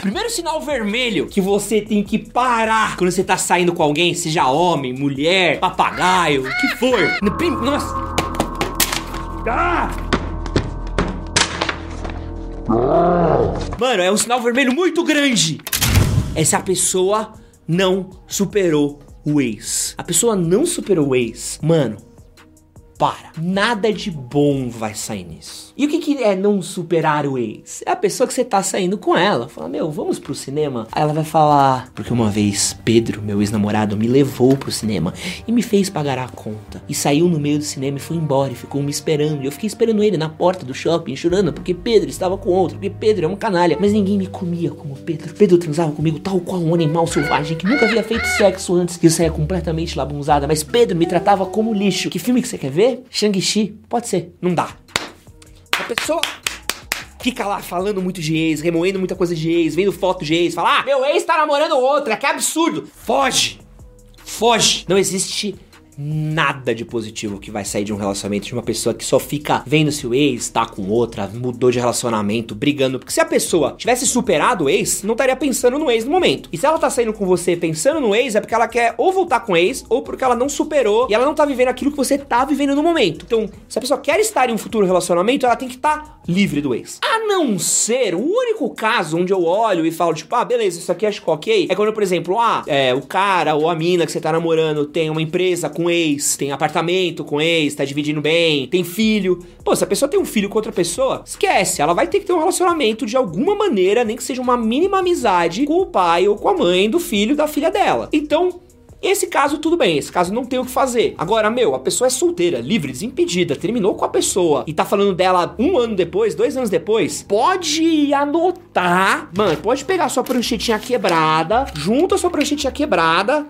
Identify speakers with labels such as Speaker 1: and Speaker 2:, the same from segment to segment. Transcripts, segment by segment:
Speaker 1: Primeiro sinal vermelho que você tem que parar quando você tá saindo com alguém, seja homem, mulher, papagaio, o que for. Nossa. Ah! Mano, é um sinal vermelho muito grande. É se a pessoa não superou o ex. A pessoa não superou o ex. Mano, para. Nada de bom vai sair nisso. E o que, que é não superar o ex? É a pessoa que você tá saindo com ela. Fala, meu, vamos pro cinema? Aí ela vai falar, porque uma vez Pedro, meu ex-namorado, me levou pro cinema e me fez pagar a conta. E saiu no meio do cinema e foi embora e ficou me esperando. E eu fiquei esperando ele na porta do shopping, chorando, porque Pedro estava com outro, porque Pedro é um canalha. Mas ninguém me comia como Pedro. Pedro transava comigo tal qual um animal selvagem que nunca havia feito sexo antes. E eu saía completamente labunzada. Mas Pedro me tratava como lixo. Que filme que você quer ver? Shang-Chi? Pode ser. Não dá. A pessoa fica lá falando muito de ex, remoendo muita coisa de ex, vendo foto de ex, fala: Ah, meu ex tá namorando outra, que absurdo! Foge! Foge! Não existe nada de positivo que vai sair de um relacionamento de uma pessoa que só fica vendo se o ex tá com outra, mudou de relacionamento, brigando. Porque se a pessoa tivesse superado o ex, não estaria pensando no ex no momento. E se ela tá saindo com você pensando no ex, é porque ela quer ou voltar com o ex, ou porque ela não superou e ela não tá vivendo aquilo que você tá vivendo no momento. Então, se a pessoa quer estar em um futuro relacionamento, ela tem que estar tá livre do ex. A não ser o único caso onde eu olho e falo, tipo, ah, beleza, isso aqui acho que ok. É quando, por exemplo, ah, é, o cara ou a mina que você tá namorando tem uma empresa com ex, tem apartamento com ex, tá dividindo bem, tem filho. Pô, se a pessoa tem um filho com outra pessoa, esquece. Ela vai ter que ter um relacionamento de alguma maneira, nem que seja uma mínima amizade com o pai ou com a mãe do filho da filha dela. Então, esse caso, tudo bem, esse caso não tem o que fazer. Agora, meu, a pessoa é solteira, livre, desimpedida, terminou com a pessoa e tá falando dela um ano depois, dois anos depois, pode anotar, mano, pode pegar sua pranchetinha quebrada, junta sua pranchetinha quebrada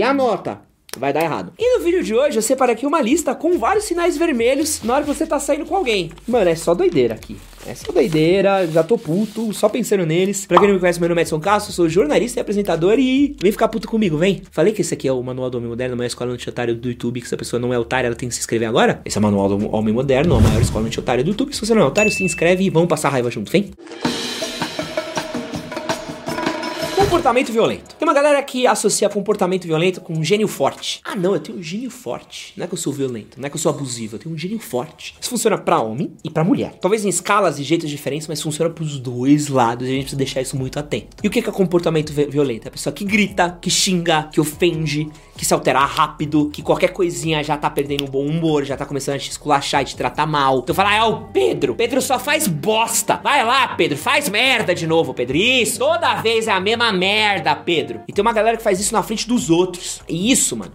Speaker 1: e anota. Vai dar errado. E no vídeo de hoje eu separei aqui uma lista com vários sinais vermelhos na hora que você tá saindo com alguém. Mano, é só doideira aqui. É só doideira, já tô puto, só pensando neles. Pra quem não me conhece, meu nome é Edson Castro, sou jornalista e apresentador e vem ficar puto comigo, vem. Falei que esse aqui é o Manual do Homem Moderno, a maior escola notitária do YouTube, que se a pessoa não é otária, ela tem que se inscrever agora. Esse é o Manual do Homem Moderno, a maior escola notitária do YouTube. Se você não é otário, se inscreve e vamos passar raiva junto, vem. Comportamento violento. Tem uma galera que associa comportamento violento com um gênio forte. Ah, não, eu tenho um gênio forte. Não é que eu sou violento, não é que eu sou abusivo, eu tenho um gênio forte. Isso funciona pra homem e pra mulher. Talvez em escalas e jeitos diferentes, mas funciona pros dois lados e a gente precisa deixar isso muito atento. E o que é comportamento vi- violento? É a pessoa que grita, que xinga, que ofende, que se altera rápido, que qualquer coisinha já tá perdendo o bom humor, já tá começando a te esculachar e te tratar mal. Então fala, ah, é o Pedro. Pedro só faz bosta. Vai lá, Pedro, faz merda de novo, Pedro. Isso, toda vez é a mesma merda, Pedro. E tem uma galera que faz isso na frente dos outros. E isso, mano,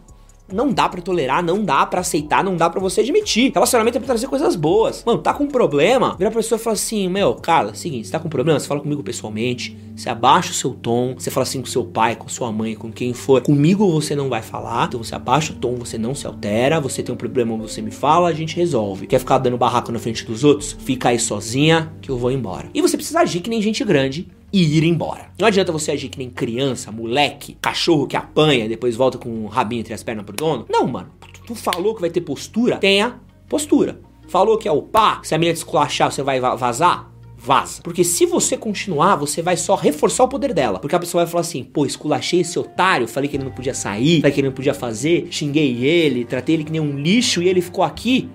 Speaker 1: não dá pra tolerar, não dá pra aceitar, não dá pra você admitir. Relacionamento é pra trazer coisas boas. Mano, tá com um problema, vira pra pessoa e fala assim: Meu, Carla, seguinte, você tá com um problema? Você fala comigo pessoalmente, você abaixa o seu tom, você fala assim com seu pai, com sua mãe, com quem for. Comigo você não vai falar, então você abaixa o tom, você não se altera. Você tem um problema, você me fala, a gente resolve. Quer ficar dando barraco na frente dos outros? Fica aí sozinha que eu vou embora. E você precisa agir que nem gente grande e ir embora. Não adianta você agir que nem criança, moleque, cachorro que apanha e depois volta com o rabinho entre as pernas pro dono. Não, mano. Tu, falou que vai ter postura? Tenha postura. Falou que é o pá, se a menina te esculachar, você vai va- vazar? Vaza. Porque se você continuar, você vai só reforçar o poder dela. Porque a pessoa vai falar assim: pô, esculachei esse otário, falei que ele não podia sair, falei que ele não podia fazer, xinguei ele, tratei ele que nem um lixo e ele ficou aqui.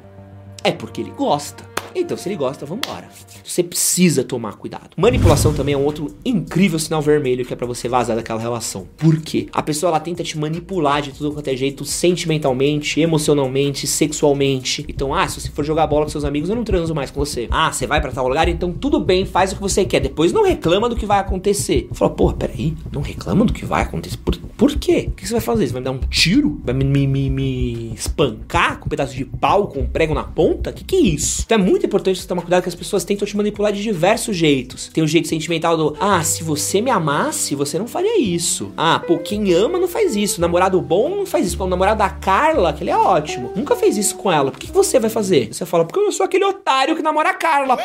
Speaker 1: É porque ele gosta. Então, se ele gosta, vambora. Você precisa tomar cuidado. Manipulação também é um outro incrível sinal vermelho que é pra você vazar daquela relação. Por quê? A pessoa ela tenta te manipular de tudo quanto é jeito, sentimentalmente, emocionalmente, sexualmente. Então, ah, se você for jogar bola com seus amigos, eu não transo mais com você. Ah, você vai pra tal lugar, então tudo bem, faz o que você quer. Depois não reclama do que vai acontecer. Fala, porra, peraí, não reclama do que vai acontecer. Por, por quê? O que você vai fazer? Você vai me dar um tiro? Vai me, me, me, espancar com um pedaço de pau, com um prego na ponta? O que, que é isso? Então é muito importante você tomar cuidado que as pessoas tentam te manipular de diversos jeitos. Tem o jeito sentimental do, ah, se você me amasse, você não faria isso. Ah, pô, quem ama não faz isso. Namorado bom não faz isso. O namorado da Carla, que ele é ótimo, nunca fez isso com ela. Por que, que você vai fazer? Você fala, porque eu sou aquele otário que namora a Carla.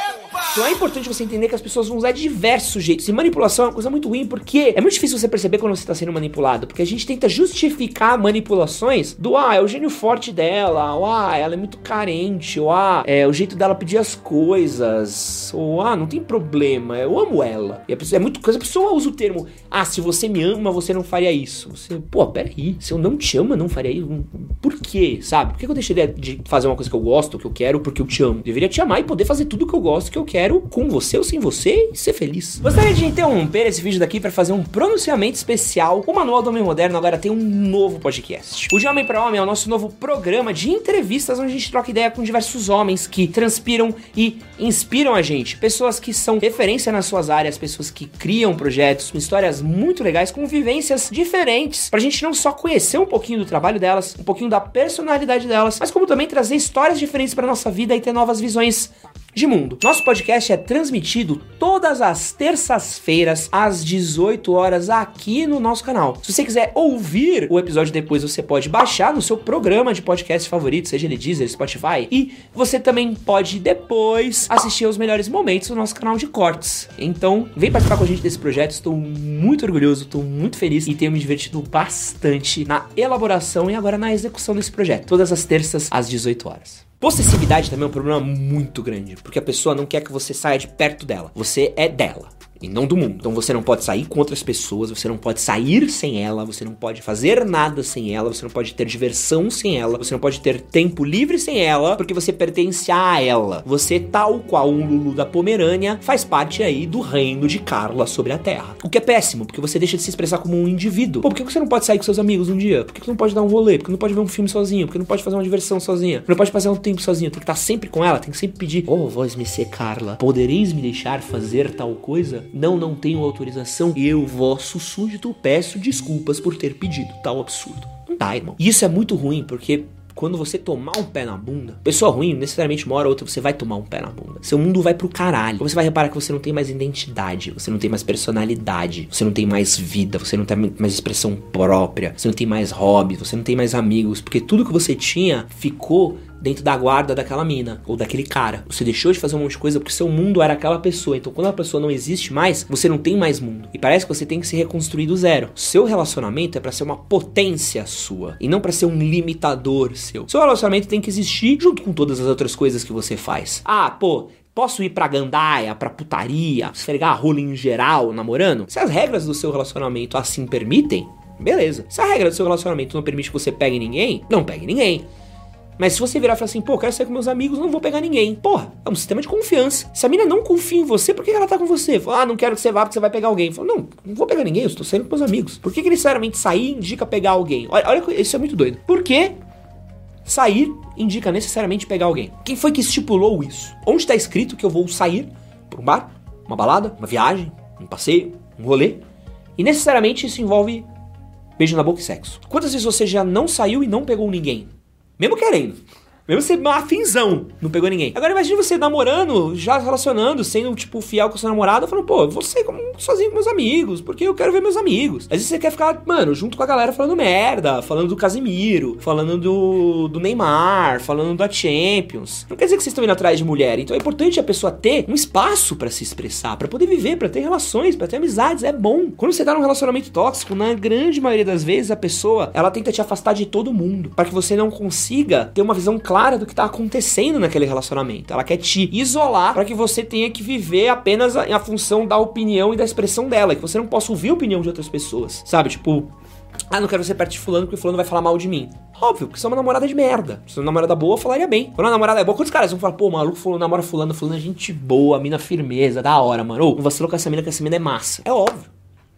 Speaker 1: Então é importante você entender que as pessoas vão usar de diversos jeitos. E manipulação é uma coisa muito ruim, porque é muito difícil você perceber quando você está sendo manipulado. Complicado, porque a gente tenta justificar manipulações do ah, é o gênio forte dela, ou ah, ela é muito carente, ou ah, é o jeito dela pedir as coisas, ou ah, não tem problema, eu amo ela. E a pessoa, é muito coisa, a pessoa usa o termo, ah, se você me ama, você não faria isso. Você, pô, peraí, se eu não te amo, não faria isso. Por quê, sabe? Por que eu deixaria de fazer uma coisa que eu gosto, que eu quero, porque eu te amo? Deveria te amar e poder fazer tudo que eu gosto, que eu quero, com você ou sem você, e ser feliz. Gostaria de interromper esse vídeo daqui para fazer um pronunciamento especial. O Manual do Homem Moderno agora tem um novo podcast. O De Homem para Homem é o nosso novo programa de entrevistas onde a gente troca ideia com diversos homens que transpiram e inspiram a gente. Pessoas que são referência nas suas áreas, pessoas que criam projetos com histórias muito legais, com vivências diferentes, pra gente não só conhecer um pouquinho do trabalho delas, um pouquinho da personalidade delas, mas como também trazer histórias diferentes para nossa vida e ter novas visões de mundo. Nosso podcast é transmitido todas as terças-feiras às 18 horas aqui no nosso canal. Se você quiser ouvir o episódio depois, você pode baixar no seu programa de podcast favorito, seja ele Deezer, Spotify, e você também pode depois assistir aos melhores momentos do nosso canal de cortes. Então, vem participar com a gente desse projeto, estou muito orgulhoso, estou muito feliz e tenho me divertido bastante na elaboração e agora na execução desse projeto, todas as terças às 18 horas. Possessividade também é um problema muito grande, porque a pessoa não quer que você saia de perto dela. Você é dela e não do mundo. Então você não pode sair com outras pessoas, você não pode sair sem ela, você não pode fazer nada sem ela, você não pode ter diversão sem ela, você não pode ter tempo livre sem ela, porque você pertence a ela. Você, tal qual um Lulu da Pomerânia, faz parte aí do reino de Carla sobre a Terra. O que é péssimo, porque você deixa de se expressar como um indivíduo. Pô, por que você não pode sair com seus amigos um dia? Por que você não pode dar um rolê? Por que não pode ver um filme sozinho? Por que não pode fazer uma diversão sozinha? Por que não pode passar um tempo sozinho? Tem que estar sempre com ela, tem que sempre pedir: oh, voz me ser Carla, podereis me deixar fazer tal coisa? Não, não tenho autorização. Eu, vosso súdito, peço desculpas por ter pedido tal absurdo. Não dá, irmão. E isso é muito ruim, porque quando você tomar um pé na bunda, pessoa ruim, necessariamente uma hora ou outra você vai tomar um pé na bunda. Seu mundo vai pro caralho. Você vai reparar que você não tem mais identidade, você não tem mais personalidade, você não tem mais vida, você não tem mais expressão própria, você não tem mais hobby, você não tem mais amigos, porque tudo que você tinha ficou dentro da guarda daquela mina ou daquele cara. Você deixou de fazer um monte de coisa porque seu mundo era aquela pessoa. Então, quando a pessoa não existe mais, você não tem mais mundo. E parece que você tem que se reconstruir do zero. Seu relacionamento é para ser uma potência sua e não para ser um limitador seu. Seu relacionamento tem que existir junto com todas as outras coisas que você faz. Ah, pô, Posso ir pra gandaia, pra putaria, esfregar a rola em geral, namorando? Se as regras do seu relacionamento assim permitem, beleza. Se a regra do seu relacionamento não permite que você pegue ninguém, não pegue ninguém. Mas se você virar e falar assim, pô, quero sair com meus amigos, não vou pegar ninguém. Porra, é um sistema de confiança. Se a mina não confia em você, por que ela tá com você? Fala, ah, não quero que você vá porque você vai pegar alguém. Fala, não, não vou pegar ninguém, eu estou saindo com meus amigos. Por que, que necessariamente sair indica pegar alguém? Olha, olha, isso é muito doido. Por que sair indica necessariamente pegar alguém? Quem foi que estipulou isso? Onde está escrito que eu vou sair para um bar, uma balada, uma viagem, um passeio, um rolê? E necessariamente isso envolve beijo na boca e sexo. Quantas vezes você já não saiu e não pegou ninguém? Mesmo querendo. Mesmo você afinzão, não pegou ninguém. Agora imagine você namorando, já relacionando, sendo, tipo, fiel com seu namorado, falando, pô, você como sozinho com meus amigos, porque eu quero ver meus amigos. Às vezes você quer ficar, mano, junto com a galera falando merda, falando do Casimiro, falando do, do Neymar, falando da Champions. Não quer dizer que vocês estão indo atrás de mulher. Então é importante a pessoa ter um espaço para se expressar, para poder viver, para ter relações, para ter amizades. É bom. Quando você tá num relacionamento tóxico, na grande maioria das vezes, a pessoa, ela tenta te afastar de todo mundo, para que você não consiga ter uma visão clara clara do que tá acontecendo naquele relacionamento. Ela quer te isolar para que você tenha que viver apenas a, a função da opinião e da expressão dela, que você não possa ouvir a opinião de outras pessoas. Sabe? Tipo, ah, não quero ser perto de fulano porque fulano vai falar mal de mim. Óbvio, porque você é uma namorada de merda. Se é uma namorada boa, falaria bem. Quando a namorada é boa, quantos caras vão falar, pô, maluco fulano namora fulano, fulano é gente boa, mina firmeza, da hora, mano. Ou, vacilou com essa mina, que essa mina é massa. É óbvio.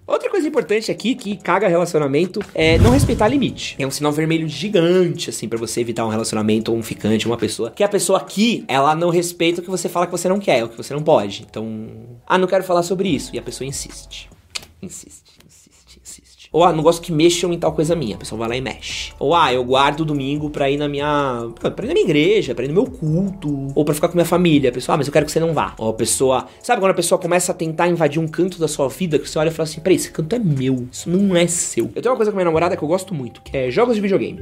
Speaker 1: Outra coisa importante aqui que caga relacionamento é não respeitar limite. É um sinal vermelho gigante, assim, para você evitar um relacionamento ou um ficante, uma pessoa. Que a pessoa aqui, ela não respeita o que você fala que você não quer, o que você não pode. Então, ah, não quero falar sobre isso. E a pessoa insiste. Insiste. Ou, ah, não gosto que mexam em tal coisa minha. A pessoa vai lá e mexe. Ou, ah, eu guardo domingo pra ir na minha. pra ir na minha igreja, pra ir no meu culto. Ou pra ficar com minha família. A pessoa, ah, mas eu quero que você não vá. Ou a pessoa. Sabe quando a pessoa começa a tentar invadir um canto da sua vida, que você olha e fala assim: peraí, esse canto é meu. Isso não é seu. Eu tenho uma coisa com minha namorada que eu gosto muito, que é jogos de videogame.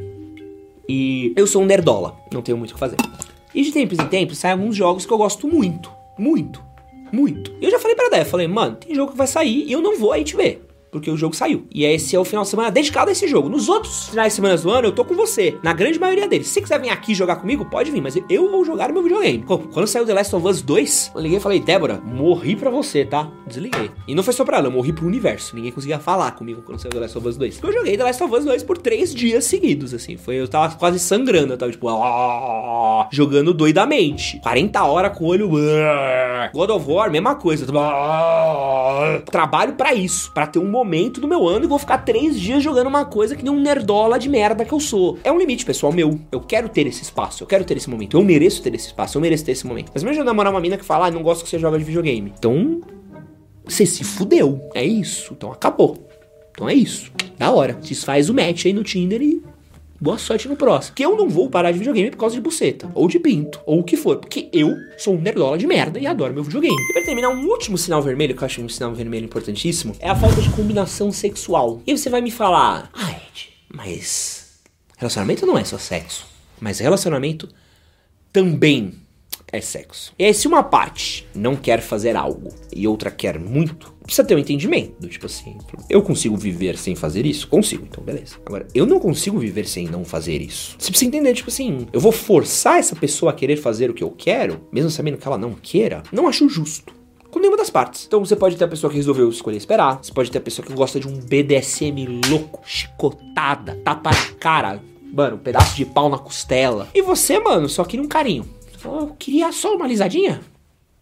Speaker 1: E eu sou um nerdola, não tenho muito o que fazer. E de tempos em tempos saem alguns jogos que eu gosto muito. Muito. Muito. Eu já falei pra Dé, falei, mano, tem jogo que vai sair e eu não vou aí te ver. Porque o jogo saiu. E esse é o final de semana dedicado a esse jogo. Nos outros finais de semana do ano, eu tô com você. Na grande maioria deles. Se quiser vir aqui jogar comigo, pode vir, mas eu vou jogar meu videogame. Quando saiu The Last of Us 2, eu liguei e falei, Débora, morri pra você, tá? Desliguei. E não foi só pra ela, eu morri pro universo. Ninguém conseguia falar comigo quando saiu The Last of Us 2. Eu joguei The Last of Us 2 por três dias seguidos, assim. Foi, eu tava quase sangrando, eu tava tipo, ah", jogando doidamente. 40 horas com o olho. Ah". God of War, mesma coisa. Ah". Trabalho para isso, para ter um momento do meu ano e vou ficar três dias jogando uma coisa que nem um nerdola de merda que eu sou. É um limite, pessoal, meu. Eu quero ter esse espaço, eu quero ter esse momento. Eu mereço ter esse espaço, eu mereço ter esse momento. Mas mesmo eu namorar uma mina que fala, ah, não gosto que você joga de videogame. Então, você se fudeu. É isso. Então acabou. Então é isso. Da hora. Desfaz o match aí no Tinder e Boa sorte no próximo. Que eu não vou parar de videogame por causa de buceta, ou de pinto, ou o que for. Porque eu sou um nerdola de merda e adoro meu videogame. E pra terminar, um último sinal vermelho, que eu acho um sinal vermelho importantíssimo, é a falta de combinação sexual. E você vai me falar, ah, Ed, mas relacionamento não é só sexo. Mas relacionamento também é sexo. E aí, se uma parte não quer fazer algo e outra quer muito, precisa ter um entendimento. Tipo assim, eu consigo viver sem fazer isso? Consigo, então beleza. Agora, eu não consigo viver sem não fazer isso. Você precisa entender, tipo assim, eu vou forçar essa pessoa a querer fazer o que eu quero, mesmo sabendo que ela não queira? Não acho justo com nenhuma das partes. Então você pode ter a pessoa que resolveu escolher esperar, você pode ter a pessoa que gosta de um BDSM louco, chicotada, tapa na cara, mano, um pedaço de pau na costela. E você, mano, só queria um carinho. Eu queria só uma alisadinha.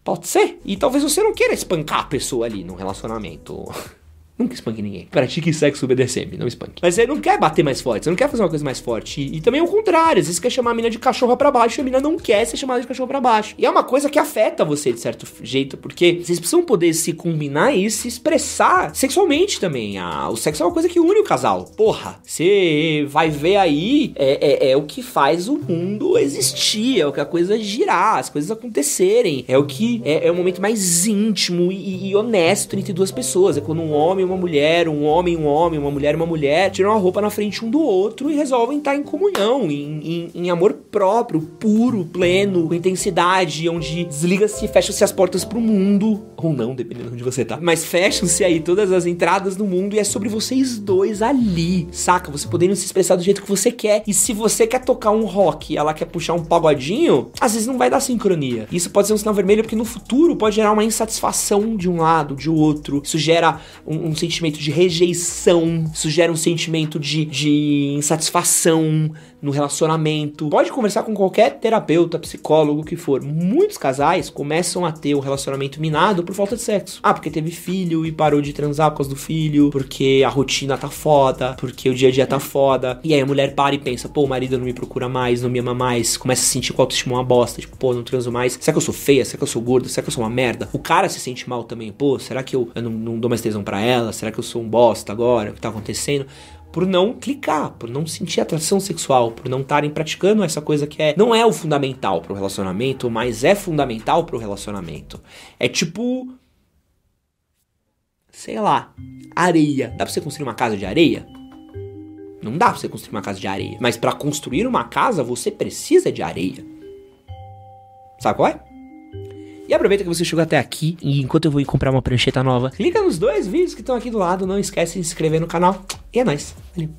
Speaker 1: Pode ser? E talvez você não queira espancar a pessoa ali no relacionamento. Nunca espanque ninguém. Pratique sexo BDSM, não espanque. Mas você não quer bater mais forte, você não quer fazer uma coisa mais forte. E, e também o contrário, às vezes você quer chamar a mina de cachorra para baixo e a mina não quer ser chamada de cachorro para baixo. E é uma coisa que afeta você de certo jeito, porque vocês precisam poder se combinar e se expressar sexualmente também. Ah, o sexo é uma coisa que une o casal. Porra, você vai ver aí, é, é, é o que faz o mundo existir, é o que a coisa girar, as coisas acontecerem. É o que é, é o momento mais íntimo e, e honesto entre duas pessoas. É quando um homem e uma mulher, um homem um homem, uma mulher uma mulher, tiram a roupa na frente um do outro e resolvem estar em comunhão, em, em, em amor próprio, puro, pleno, com intensidade, onde desliga-se e fecha-se as portas pro mundo, ou não, dependendo de onde você tá, mas fecham-se aí todas as entradas do mundo e é sobre vocês dois ali, saca? Você podendo se expressar do jeito que você quer. E se você quer tocar um rock e ela quer puxar um pagodinho, às vezes não vai dar sincronia. Isso pode ser um sinal vermelho porque no futuro pode gerar uma insatisfação de um lado, de outro. Isso gera um, um um sentimento de rejeição, isso gera um sentimento de, de insatisfação no relacionamento. Pode conversar com qualquer terapeuta, psicólogo, que for. Muitos casais começam a ter o um relacionamento minado por falta de sexo. Ah, porque teve filho e parou de transar por causa do filho, porque a rotina tá foda, porque o dia a dia tá foda. E aí a mulher para e pensa, pô, o marido não me procura mais, não me ama mais, começa a sentir que a autoestima é uma bosta, tipo, pô, não transo mais. Será que eu sou feia? Será que eu sou gorda? Será que eu sou uma merda? O cara se sente mal também, pô, será que eu, eu não, não dou mais tesão pra ela? Será que eu sou um bosta agora? O que tá acontecendo? Por não clicar, por não sentir atração sexual, por não estarem praticando essa coisa que é não é o fundamental para o relacionamento, mas é fundamental para o relacionamento. É tipo sei lá, areia. Dá para você construir uma casa de areia? Não dá para você construir uma casa de areia, mas para construir uma casa você precisa de areia. Sabe qual é? E aproveita que você chegou até aqui e enquanto eu vou comprar uma prancheta nova, clica nos dois vídeos que estão aqui do lado, não esquece de se inscrever no canal. E é nóis. Valeu.